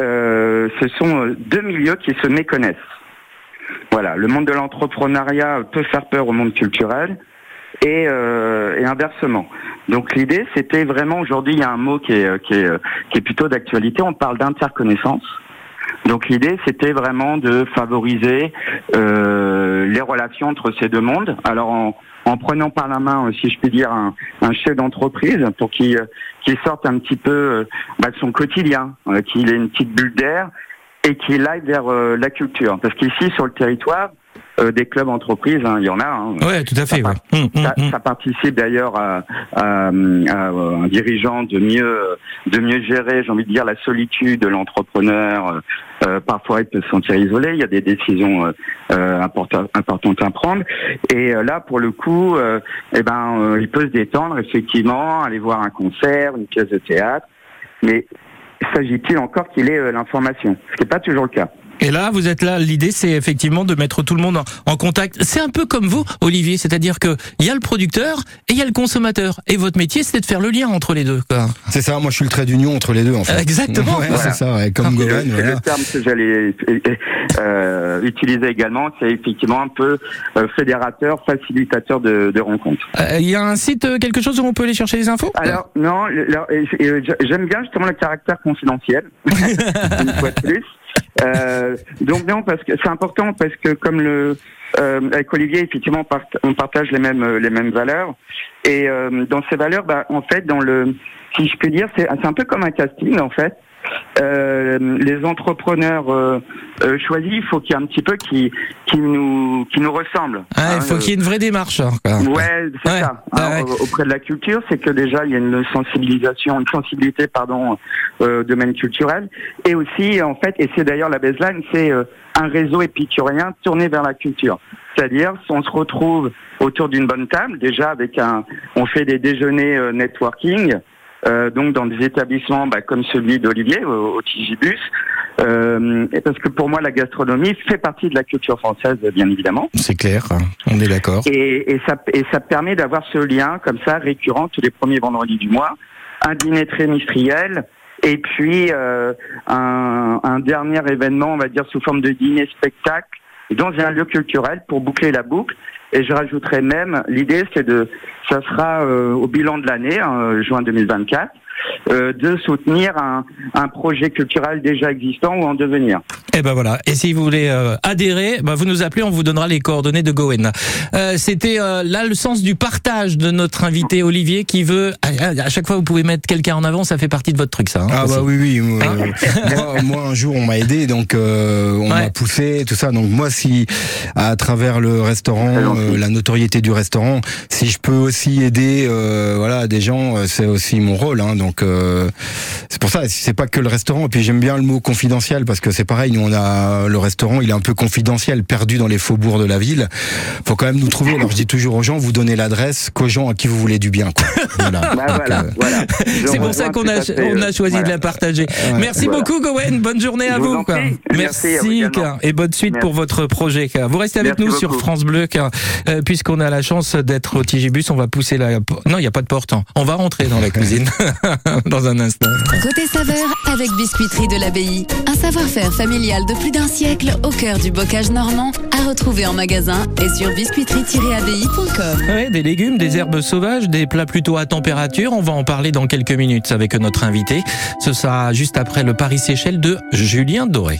euh, ce sont euh, deux milieux qui se méconnaissent. Voilà, le monde de l'entrepreneuriat peut faire peur au monde culturel et, euh, et inversement. Donc l'idée, c'était vraiment aujourd'hui, il y a un mot qui est, qui est, qui est plutôt d'actualité. On parle d'interconnaissance. Donc l'idée, c'était vraiment de favoriser euh, les relations entre ces deux mondes. Alors en, en prenant par la main, euh, si je puis dire, un, un chef d'entreprise pour qu'il euh, qu'il sorte un petit peu euh, bah, de son quotidien, euh, qu'il ait une petite bulle d'air et qu'il aille vers euh, la culture. Parce qu'ici, sur le territoire, euh, des clubs entreprises, hein, il y en a. hein. Ouais, tout à fait. ouais. Hum, hum, Ça, hum. ça participe d'ailleurs à, à- à un dirigeant de mieux de mieux gérer, j'ai envie de dire, la solitude de l'entrepreneur. Euh, parfois, il peut se sentir isolé. Il y a des décisions euh, euh, importa- importantes à prendre. Et euh, là, pour le coup, euh, eh ben, euh, il peut se détendre effectivement, aller voir un concert, une pièce de théâtre. Mais s'agit-il encore qu'il ait euh, l'information Ce qui n'est pas toujours le cas. Et là, vous êtes là. L'idée, c'est effectivement de mettre tout le monde en, en contact. C'est un peu comme vous, Olivier, c'est-à-dire que il y a le producteur et il y a le consommateur. Et votre métier, c'est de faire le lien entre les deux. quoi. C'est ça, moi je suis le trait d'union entre les deux en fait. Exactement. Ouais, Voilà. c'est ça, ouais, comme Gowen. le, voilà. le terme que j'allais euh, utiliser également, c'est effectivement un peu euh, fédérateur, facilitateur de, de rencontres. Euh, Il y a un site, euh, quelque chose où on peut aller chercher les infos? Alors non, j'aime bien justement le caractère confidentiel. une fois de plus. Euh, donc non, parce que c'est important parce que comme le euh, avec Olivier, effectivement, on, part- on partage les mêmes les mêmes valeurs. Et euh, dans ces valeurs, bah, en fait, dans le si je peux dire, c'est c'est un peu comme un casting en fait. Euh, les entrepreneurs euh, euh, choisis, il faut qu'il y ait un petit peu qui qui nous qui nous ressemble. Ah, il Hein, faut euh, qu'il y ait une vraie démarche. hein, quoi. Ouais, c'est Ouais, ça. ouais, Hein, ouais. Auprès de la culture, c'est que déjà il y a une sensibilisation, une sensibilité, pardon, euh, domaine culturel, et aussi en fait, et c'est d'ailleurs la baseline, c'est euh, un réseau épicurien tourné vers la culture. C'est-à-dire, si on se retrouve autour d'une bonne table, déjà avec un, on fait des déjeuners euh, networking. Euh, donc dans des établissements bah, comme celui d'Olivier au, au Tigibus, euh, parce que pour moi la gastronomie fait partie de la culture française bien évidemment. C'est clair, on est d'accord. Et, et, ça, et ça permet d'avoir ce lien comme ça récurrent tous les premiers vendredis du mois, un dîner trimestriel et puis euh, un, un dernier événement, on va dire sous forme de dîner spectacle dans un lieu culturel pour boucler la boucle. Et je rajouterais même, l'idée c'est de, ça sera euh, au bilan de l'année, hein, juin 2024, euh, de soutenir un, un projet culturel déjà existant ou en devenir. Et ben voilà. Et si vous voulez euh, adhérer, ben vous nous appelez, on vous donnera les coordonnées de Gowen. Euh, C'était euh, là le sens du partage de notre invité Olivier qui veut. À, à chaque fois, vous pouvez mettre quelqu'un en avant, ça fait partie de votre truc, ça. hein, Ah aussi. bah oui oui euh, Hein moi, moi, un jour on m'a aidé donc euh, on m'a poussé tout ça donc moi si à travers le restaurant euh, la notoriété du restaurant si je peux aussi aider euh, voilà des gens c'est aussi mon rôle hein, donc euh, c'est pour ça c'est pas que le restaurant et puis j'aime bien le mot confidentiel parce que c'est pareil nous on a le restaurant il est un peu confidentiel perdu dans les faubourgs de la ville faut quand même nous trouver alors je dis toujours aux gens vous donnez l'adresse qu'aux gens à qui vous voulez du bien quoi. voilà. Bah, voilà, voilà. Je C'est pour ça qu'on a, on a euh, choisi voilà. de la partager. Merci Voilà. beaucoup, Gowen. Bonne journée à vous quoi. Merci quoi. et bonne suite Merci. pour votre projet. quoi. Vous restez avec Merci nous sur. France Bleu, euh, puisqu'on a la chance d'être au Tigibus, on va pousser la. Non, il n'y a pas de porte. hein. On va rentrer dans la cuisine dans un instant. Côté saveur avec Biscuiterie de l'Abbaye. Un savoir-faire familial de plus d'un siècle au cœur du bocage normand à retrouver en magasin et sur biscuiterie-abbaye.com. Ouais, des légumes, des herbes sauvages, des plats plutôt à température. On va en parler dans quelques minutes avec notre invité. Ce sera juste après le Paris-Séchelles de Julien Doré.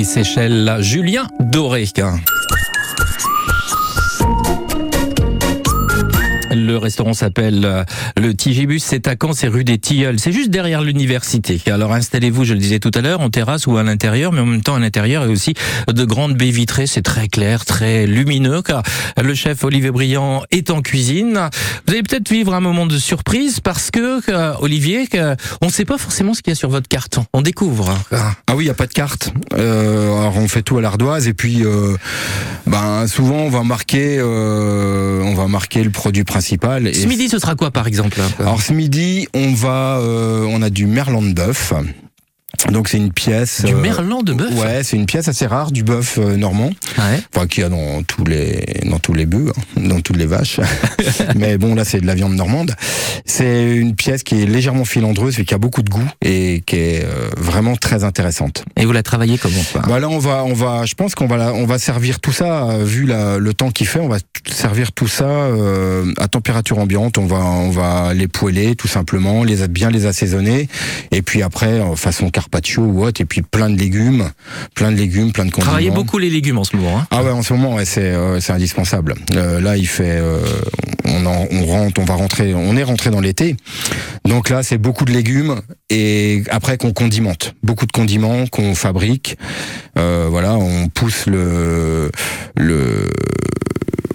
Paris-Séchelles, Julien Doré. Le restaurant s'appelle euh, le Tigibus, c'est à Caen, c'est rue des Tilleuls, c'est juste derrière l'université. Alors installez-vous, je le disais tout à l'heure, en terrasse ou à l'intérieur, mais en même temps à l'intérieur et aussi de grandes baies vitrées, c'est très clair, très lumineux, car le chef Olivier Briand est en cuisine. Vous allez peut-être vivre un moment de surprise parce que, euh, Olivier, que, on ne sait pas forcément ce qu'il y a sur votre carton. On découvre. Ah oui, il n'y a pas de carte. Euh, alors on fait tout à l'ardoise et puis euh, ben souvent on va marquer euh, on va marquer le produit principal. Et Ce midi, ce sera quoi par exemple Alors ce midi, on va euh, on a du merlan de bœuf. Donc c'est une pièce. Du merlan de bœuf Ouais, c'est une pièce assez rare du bœuf euh, normand. Enfin qu'il y a dans tous les dans tous les bœufs, hein, dans toutes les vaches. Mais bon là c'est de la viande normande. C'est une pièce qui est légèrement filandreuse et qui a beaucoup de goût et qui est euh, vraiment très intéressante. Et vous la travaillez comment quoi Bah là on va on va je pense qu'on va la- on va servir tout ça euh, vu la, le temps qu'il fait, on va servir tout ça euh, à température ambiante, on va on va les poêler tout simplement, les bien les assaisonner et puis après façon carpaccio ou autre et puis plein de légumes, plein de légumes, plein de condiments. Travaillez beaucoup les légumes en ce moment. Hein Ah ouais, en ce moment, ouais, c'est euh, c'est indispensable. Euh, là, il fait, euh, on, en- on rentre, on va rentrer, on est rentré dans l'été. Donc là, c'est beaucoup de légumes et après qu'on condimente, beaucoup de condiments qu'on fabrique. Voilà, on pousse le le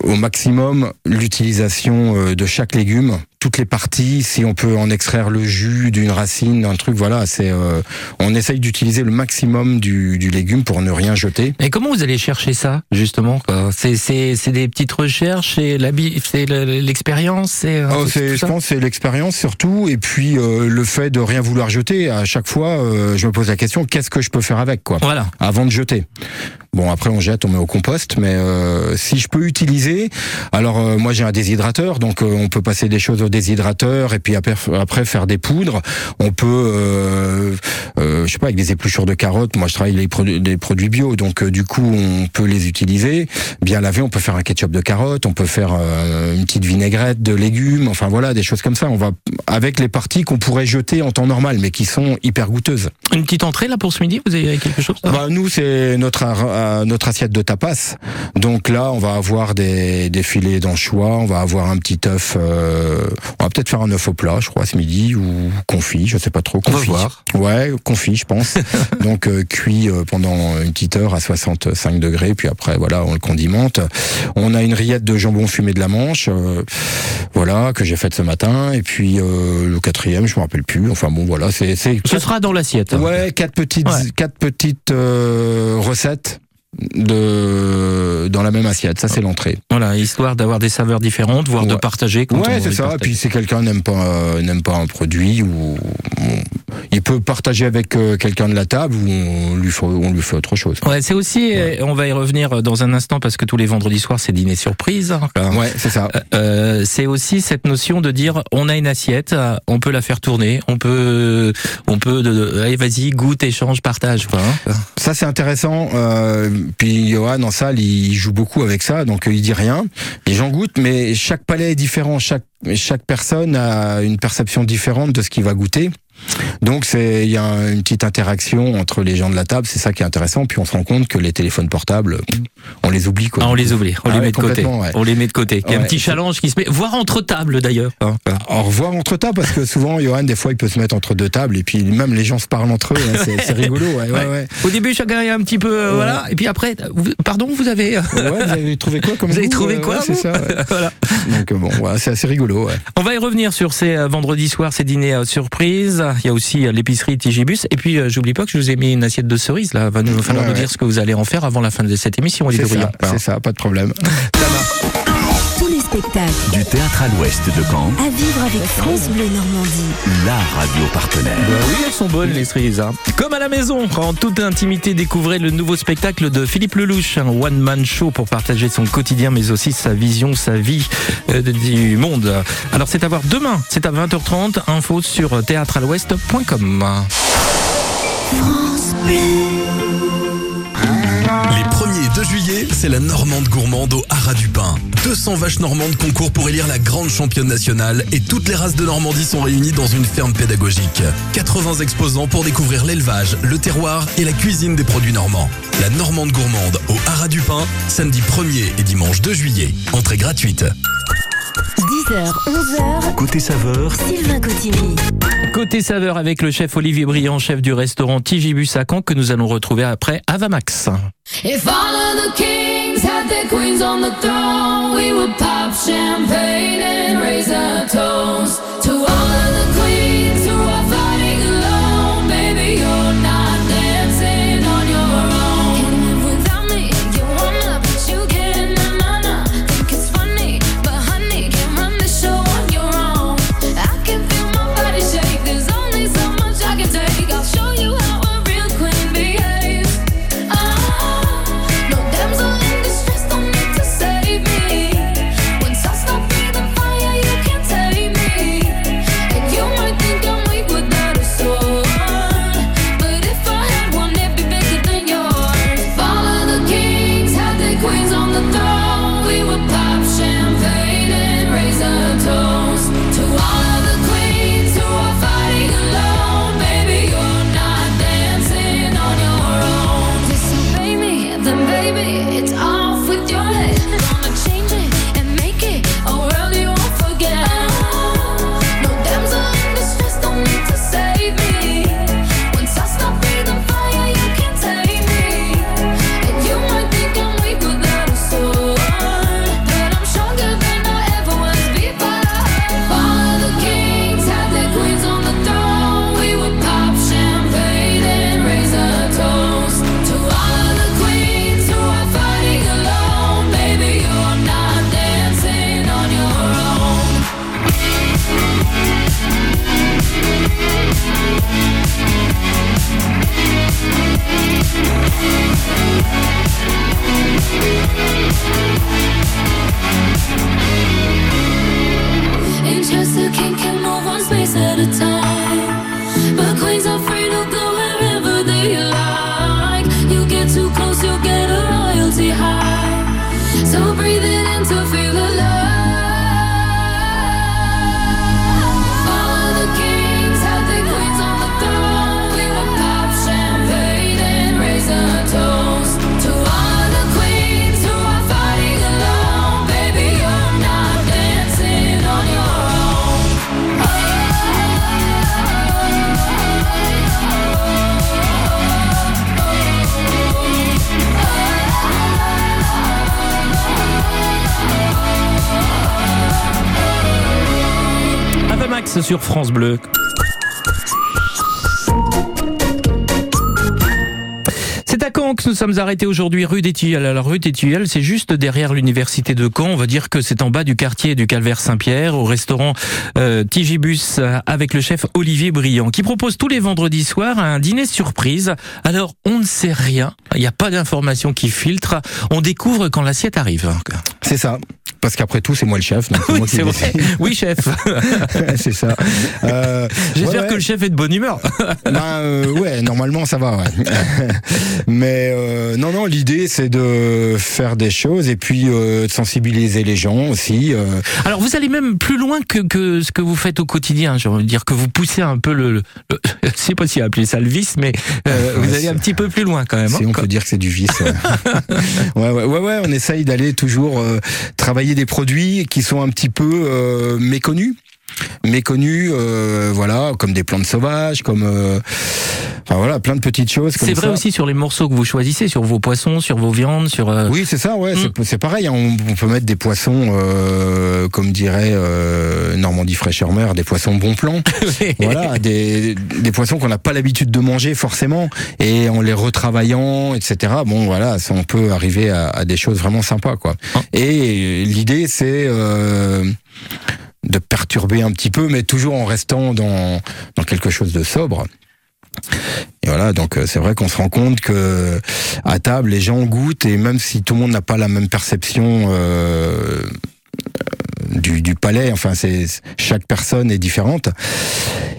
au maximum l'utilisation euh, de chaque légume, toutes les parties. Si on peut en extraire le jus d'une racine, d'un truc, voilà, c'est euh, on essaye d'utiliser le maximum du, du légume pour ne rien jeter. Et comment vous allez chercher ça, justement C'est c'est c'est des petites recherches, c'est l'expérience, c'est. euh, Oh, je pense que c'est l'expérience surtout, et puis euh, le fait de rien vouloir jeter. À chaque fois, euh, je me pose la question qu'est-ce que je peux faire avec, quoi? Voilà. Avant de jeter. Bon, après on jette, on met au compost, mais euh, si je peux utiliser, alors euh, moi j'ai un déshydrateur, donc euh, on peut passer des choses au déshydrateur et puis après, après faire des poudres. On peut, euh, euh, je sais pas, avec des épluchures de carottes. Moi je travaille les produits, des produits bio, donc euh, du coup on peut les utiliser. Bien laver, on peut faire un ketchup de carottes, on peut faire euh, une petite vinaigrette de légumes. Enfin voilà, des choses comme ça. On va avec les parties qu'on pourrait jeter en temps normal, mais qui sont hyper goûteuses. Une petite entrée là pour ce midi, vous avez quelque chose Bah, nous, c'est notre, euh, notre assiette de tapas. Donc là, on va avoir des, des filets d'anchois, on va avoir un petit œuf. euh, on va peut-être faire un œuf au plat, je crois, ce midi, ou confit, je sais pas trop. On va Confit. voir. Ouais, confit, je pense. Donc euh, cuit euh, pendant une petite heure à 65 degrés, puis après, voilà, on le condimente. On a une rillette de jambon fumé de la Manche, euh, voilà, que j'ai faite ce matin. Et puis euh, le quatrième, je me rappelle plus. Enfin bon, voilà, c'est Ce sera dans l'assiette. hein. Ouais, quatre petites, quatre petites euh, recettes de dans la même assiette. Ça, c'est l'entrée. Voilà, histoire d'avoir des saveurs différentes, voire de partager. Quand Ouais, c'est ça. partage. Puis si quelqu'un n'aime pas euh, n'aime pas un produit ou bon, il peut partager avec euh, quelqu'un de la table ou on lui fait on lui fait autre chose. Ouais, c'est aussi, euh, on va y revenir dans un instant parce que tous les vendredis soirs c'est dîner surprise. hein. Ouais, c'est ça. Euh, c'est aussi cette notion de dire on a une assiette, on peut la faire tourner, on peut, on peut, allez vas-y goûte, échange, partage. Quoi, hein. Ça c'est intéressant. Puis Johan en salle, il joue beaucoup avec ça, donc euh, il dit rien. Les gens goûtent, mais chaque palais est différent. Chaque chaque personne a une perception différente de ce qu'il va goûter. Donc c'est il y a un- une petite interaction entre les gens de la table, c'est ça qui est intéressant. Puis on se rend compte que les téléphones portables, on les oublie quoi. Ah, on les oublie, on Ah les ouais, met de côté. ouais. On les met de côté. Il y a un petit challenge qui se met, voire entre tables d'ailleurs. hein. Au revoir entre tables parce que souvent Johan des fois il peut se mettre entre deux tables et puis même les gens se parlent entre eux. hein, c'est rigolo. Au début, chacun est un petit peu, euh, voilà. Et puis après, vous- pardon, vous avez. Ouais, vous avez trouvé quoi comme Vous avez trouvé euh, quoi C'est ça. Voilà. Donc euh, bon, c'est assez rigolo. On va y revenir sur ces euh, vendredis soirs, ces dîners euh, Il y a aussi euh, l'épicerie Tigibus. Et puis, euh, j'oublie pas que je vous ai mis une assiette de cerises. Là, va nous falloir Ouais, nous ouais. dire ce que vous allez en faire avant la fin de cette émission, C'est ça, c'est ça, pas de problème. Tous les spectacles Du théâtre à l'ouest de Caen, à vivre avec France Bleu Normandie. la radio partenaire. Bah oui, elles sont bonnes les cerises. hein. Comme à la maison, en toute intimité, découvrez le nouveau spectacle de Philippe Lelouch, un one-man show pour partager son quotidien, mais aussi sa vision, sa vie euh, du monde. Alors c'est à voir demain, c'est à 20h30, info sur théâtrealouest.com. Les 1er et 2 juillet c'est la Normande gourmande au Haras du Pin. 200 vaches normandes concourent pour élire la grande championne nationale et toutes les races de Normandie sont réunies dans une ferme pédagogique. 80 exposants pour découvrir l'élevage, le terroir et la cuisine des produits normands. La Normande gourmande au Haras du Pin, samedi 1er et dimanche 2 juillet. Entrée gratuite. 10h, 11h. Côté saveur, Sylvain Cotigny. Côté saveur avec le chef Olivier Briand, chef du restaurant Tigibus à Caen, que nous allons retrouver après Avamax. If all of the kings had their queens on the throne, we would pop champagne and raise a toast to all of the nous arrêtés aujourd'hui, rue des Tilleuls. Alors, rue des Tilleuls, c'est juste derrière l'université de Caen. On va dire que c'est en bas du quartier du Calvaire Saint-Pierre, au restaurant euh, Tigibus, avec le chef Olivier Briand, qui propose tous les vendredis soirs un dîner surprise. Alors, on ne sait rien. Il n'y a pas d'informations qui filtrent. On découvre quand l'assiette arrive. C'est ça. Parce qu'après tout, c'est moi le chef. donc Oui, moi qui c'est vrai. décide. Oui, chef. c'est ça. Euh, J'espère ouais, que le chef est de bonne humeur. Ben, euh, ouais, normalement ça va. Ouais. Mais euh, non, non, l'idée c'est de faire des choses et puis euh, de sensibiliser les gens aussi. Alors vous allez même plus loin que, que ce que vous faites au quotidien. Je veux dire que vous poussez un peu le, le, sais pas si appeler ça le vice, mais vous allez c'est- un petit peu plus loin quand même. Si hein. on peut dire que c'est du vice. Ouais. ouais, ouais, on essaye d'aller toujours travailler des produits qui sont un petit peu euh, méconnus. Méconnus, euh, voilà, comme des plantes sauvages, comme, euh, enfin voilà, plein de petites choses. C'est vrai ça. aussi sur les morceaux que vous choisissez, sur vos poissons, sur vos viandes, sur. euh, Oui, c'est ça, ouais, Mm. c'est- pareil. hein, On, on peut mettre des poissons, euh, comme dirait euh, Normandie Fraîcheur Mer, des poissons bon plan. voilà, des, des poissons qu'on n'a pas l'habitude de manger forcément, et en les retravaillant, etc. Bon, voilà, ça, on peut arriver à, à des choses vraiment sympas, quoi. Et l'idée, c'est euh, de perturber un petit peu, mais toujours en restant dans, dans quelque chose de sobre. Et voilà, donc euh, c'est vrai qu'on se rend compte que à table, les gens goûtent et même si tout le monde n'a pas la même perception euh, du, du palais. Enfin, c'est chaque personne est différente.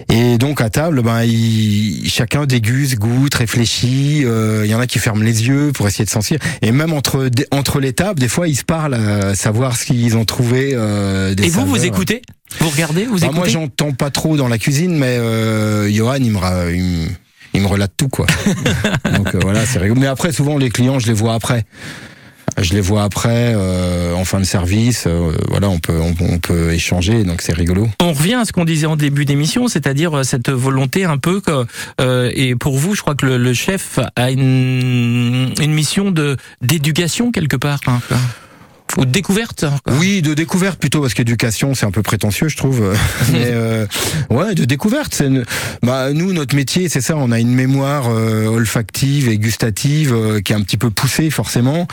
Et donc à table, ben il, chacun déguste, goûte, réfléchit. euh, Il y en a qui ferment les yeux pour essayer de sentir. Et même entre entre les tables, des fois ils se parlent à savoir ce qu'ils ont trouvé. euh, des Et vous, vous écoutez? Vous regardez Vous Bah, écoutez? moi, j'entends pas trop dans la cuisine, mais euh, Johan, il me, il, me- il me relate tout, quoi. Donc euh, voilà, c'est rigolo. Mais après, souvent, les clients, je les vois après. Je les vois après, euh, en fin de service. euh, voilà, on peut, on, peut échanger, donc c'est rigolo. On revient à ce qu'on disait en début d'émission, c'est-à-dire euh, cette volonté un peu que, euh, et pour vous, je crois que le, le chef a une, une mission de d'éducation quelque part, hein. Ou de découverte. quoi. Oui, de découverte plutôt, parce qu'éducation, c'est un peu prétentieux, je trouve. Mais euh, ouais, de découverte. C'est une- bah, nous, notre métier, c'est ça. On a une mémoire euh, olfactive et gustative euh, qui est un petit peu poussée, forcément.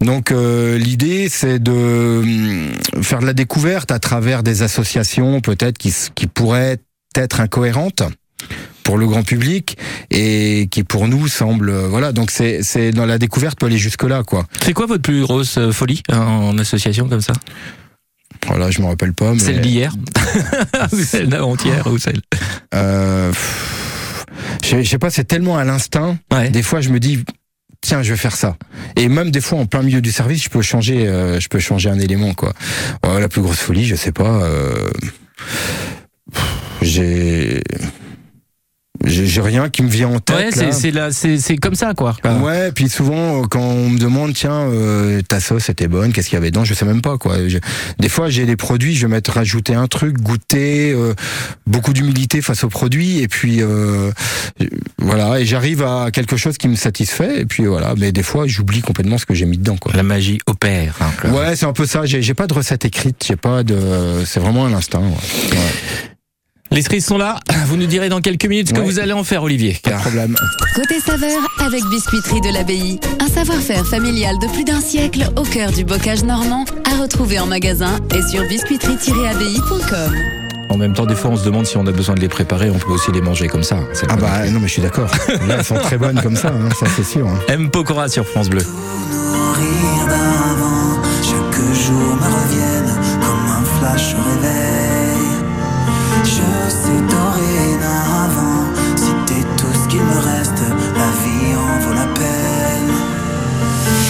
Donc, euh, l'idée, c'est de hum, faire de la découverte à travers des associations, peut-être qui, qui pourraient être incohérentes pour le grand public et qui pour nous semble euh, voilà donc c'est c'est dans la découverte peut aller jusque là quoi C'est quoi votre plus grosse euh, folie hein, en association comme ça? Voilà je me rappelle pas mais Celle d'hier Ou celle d'avant-hier ou celle? Euh, je sais pas, c'est tellement à l'instinct. Des fois, je me dis, tiens, je vais faire ça. Et même des fois, en plein milieu du service, je peux changer, euh, je peux changer un élément, quoi. Ouais, la plus grosse folie, je sais pas. euh, j'ai, j'ai j'ai rien qui me vient en tête. Ouais, c'est là. c'est la- c'est c'est comme ça quoi. Ouais, puis souvent euh, quand on me demande tiens euh, ta sauce était bonne, qu'est-ce qu'il y avait dedans, je sais même pas quoi. Je- des fois j'ai des produits, je vais mettre rajouter un truc, goûter, euh, beaucoup d'humilité face aux produits et puis euh, voilà et j'arrive à quelque chose qui me satisfait et puis voilà. Mais des fois j'oublie complètement ce que j'ai mis dedans quoi. La magie opère. hein. Ouais, c'est un peu ça. J'ai j'ai pas de recette écrite, j'ai pas de, c'est vraiment un instinct. ouais. Ouais. Les cerises sont là. Vous nous direz dans quelques minutes ce que Ouais. vous allez en faire, Olivier. Pas de problème. Côté saveur avec Biscuiterie de l'Abbaye. Un savoir-faire familial de plus d'un siècle au cœur du bocage normand à retrouver en magasin et sur biscuiterie-abbaye.com. En même temps, des fois, on se demande si on a besoin de les préparer. On peut aussi les manger comme ça. Ah bah non mais je suis d'accord. Là elles sont très bonnes comme ça, hein, ça c'est sûr. hein. M. Pokora sur France Bleu. d'avant, chaque jour me reviennent comme un flash réveil. Sais dorénavant, si t'es tout ce qu'il me reste, la vie en vaut la peine.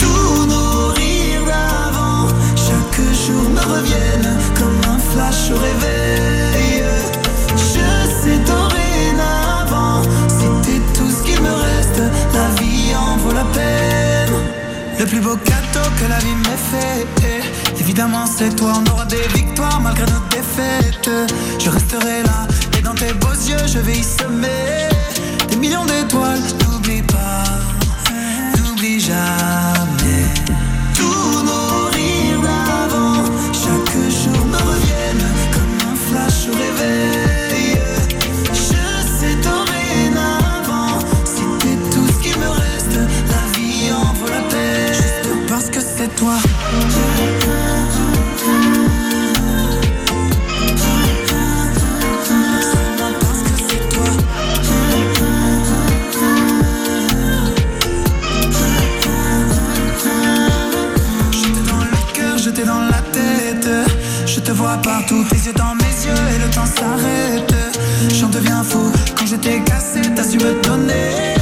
Tous nos rires d'avant, chaque jour me reviennent comme un flash au réveil. Je sais dorénavant, si t'es tout ce qu'il me reste, la vie en vaut la peine. Le plus beau cadeau que la vie m'ait fait Évidemment c'est toi, on aura des victoires malgré nos défaites Je resterai là dans tes beaux yeux je vais y semer Des millions d'étoiles, n'oublie pas, n'oublie jamais. Tous nos rires d'avant, chaque jour me reviennent Comme un flash au réveil. Je sais dorénavant, t'es tout ce qui me reste La vie en vaut la Juste parce que c'est toi partout, tes yeux dans mes yeux Et le temps s'arrête. J'en deviens fou, quand j'étais cassé T'as su me donner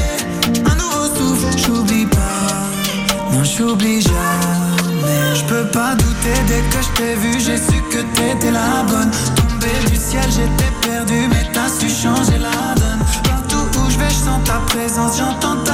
un nouveau souffle. J'oublie pas, non j'oublie jamais. Je peux pas douter, dès que je t'ai vu. J'ai su que t'étais la bonne. Tombé du ciel, j'étais perdu Mais t'as su changer la donne. Partout où je vais, je sens ta présence. J'entends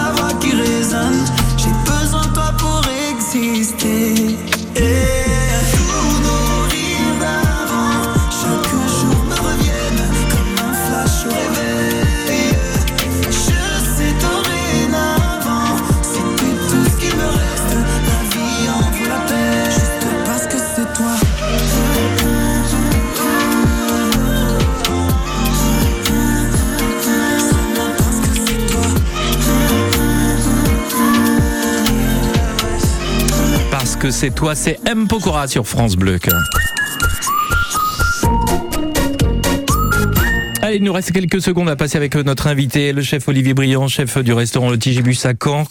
que c'est toi, c'est M. Pokora sur France Bleu. Allez, il nous reste quelques secondes à passer avec notre invité, le chef Olivier Briand, chef du restaurant Le Tigibus à Caen.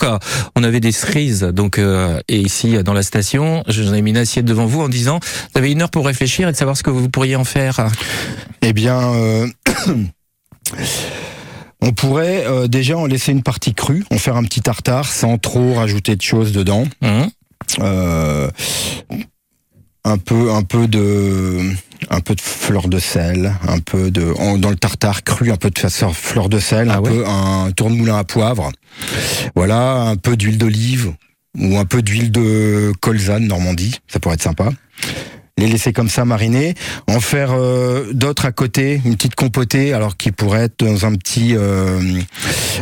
On avait des cerises, donc, euh, et ici, dans la station, je vous ai mis une assiette devant vous en disant, vous avez une heure pour réfléchir et de savoir ce que vous pourriez en faire. Eh bien, euh, on pourrait euh, déjà en laisser une partie crue, en faire un petit tartare sans trop rajouter de choses dedans. Euh, un peu, un peu de, un peu de fleur de sel, un peu de, en- dans le tartare cru, un peu de fleur de sel, un peu un tournemoulin à poivre. Voilà, un peu d'huile d'olive ou un peu d'huile de colza de Normandie, ça pourrait être sympa. Les laisser comme ça mariner, en faire euh, d'autres à côté, une petite compotée, alors qui pourrait être dans un petit euh,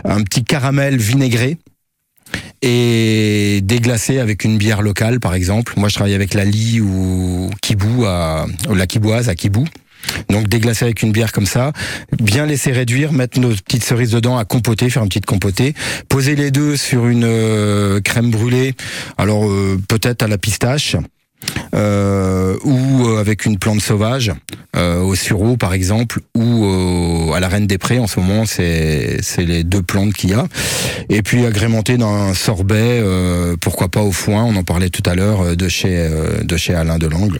un petit caramel vinaigré et déglacer avec une bière locale par exemple. Moi je travaille avec la Lie ou Kibou à la Kiboise à Kibou. Donc déglacer avec une bière comme ça, bien laisser réduire, mettre nos petites cerises dedans à compoter, faire une petite compotée, poser les deux sur une euh, crème brûlée, alors euh, peut-être à la pistache, euh, ou euh, avec une plante sauvage, euh, au sureau par exemple, ou à la Reine des Prés. En ce moment, c'est c'est les deux plantes qu'il y a. Et puis agrémenté d'un sorbet, pourquoi pas au foin. On en parlait tout à l'heure de chez de chez Alain Delangle.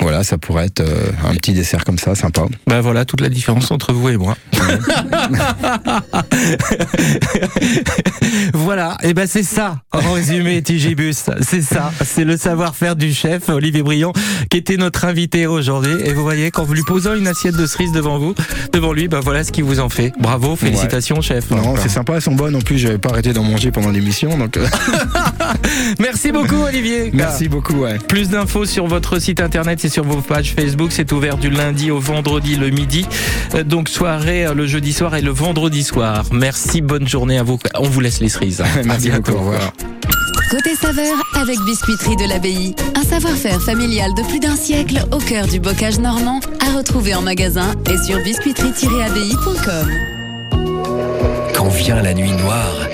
Voilà, ça pourrait être euh, un petit dessert comme ça, sympa. Ben voilà toute la différence entre vous et moi. voilà, et ben c'est ça, en résumé, Tigibus, c'est ça, c'est le savoir-faire du chef Olivier Briand qui était notre invité aujourd'hui. Et vous voyez, quand vous lui posant une assiette de cerises devant vous, devant lui, ben voilà ce qu'il vous en fait. Bravo, félicitations, chef. Non, c'est sympa, elles sont bonnes. En plus, j'avais pas arrêté d'en manger pendant l'émission, donc. euh, Merci beaucoup, Olivier. Merci beaucoup, ouais. Plus d'infos sur votre site internet sur vos pages Facebook. C'est ouvert du lundi au vendredi le midi. Euh, Donc soirée euh, le jeudi soir et le vendredi soir. Merci, bonne journée à vous. On vous laisse les cerises. Merci À bientôt. beaucoup, au revoir. Côté saveur avec Biscuiterie de l'Abbaye. Un savoir-faire familial de plus d'un siècle au cœur du bocage normand à retrouver en magasin et sur biscuiterie-abbaye.com. Quand vient la nuit noire,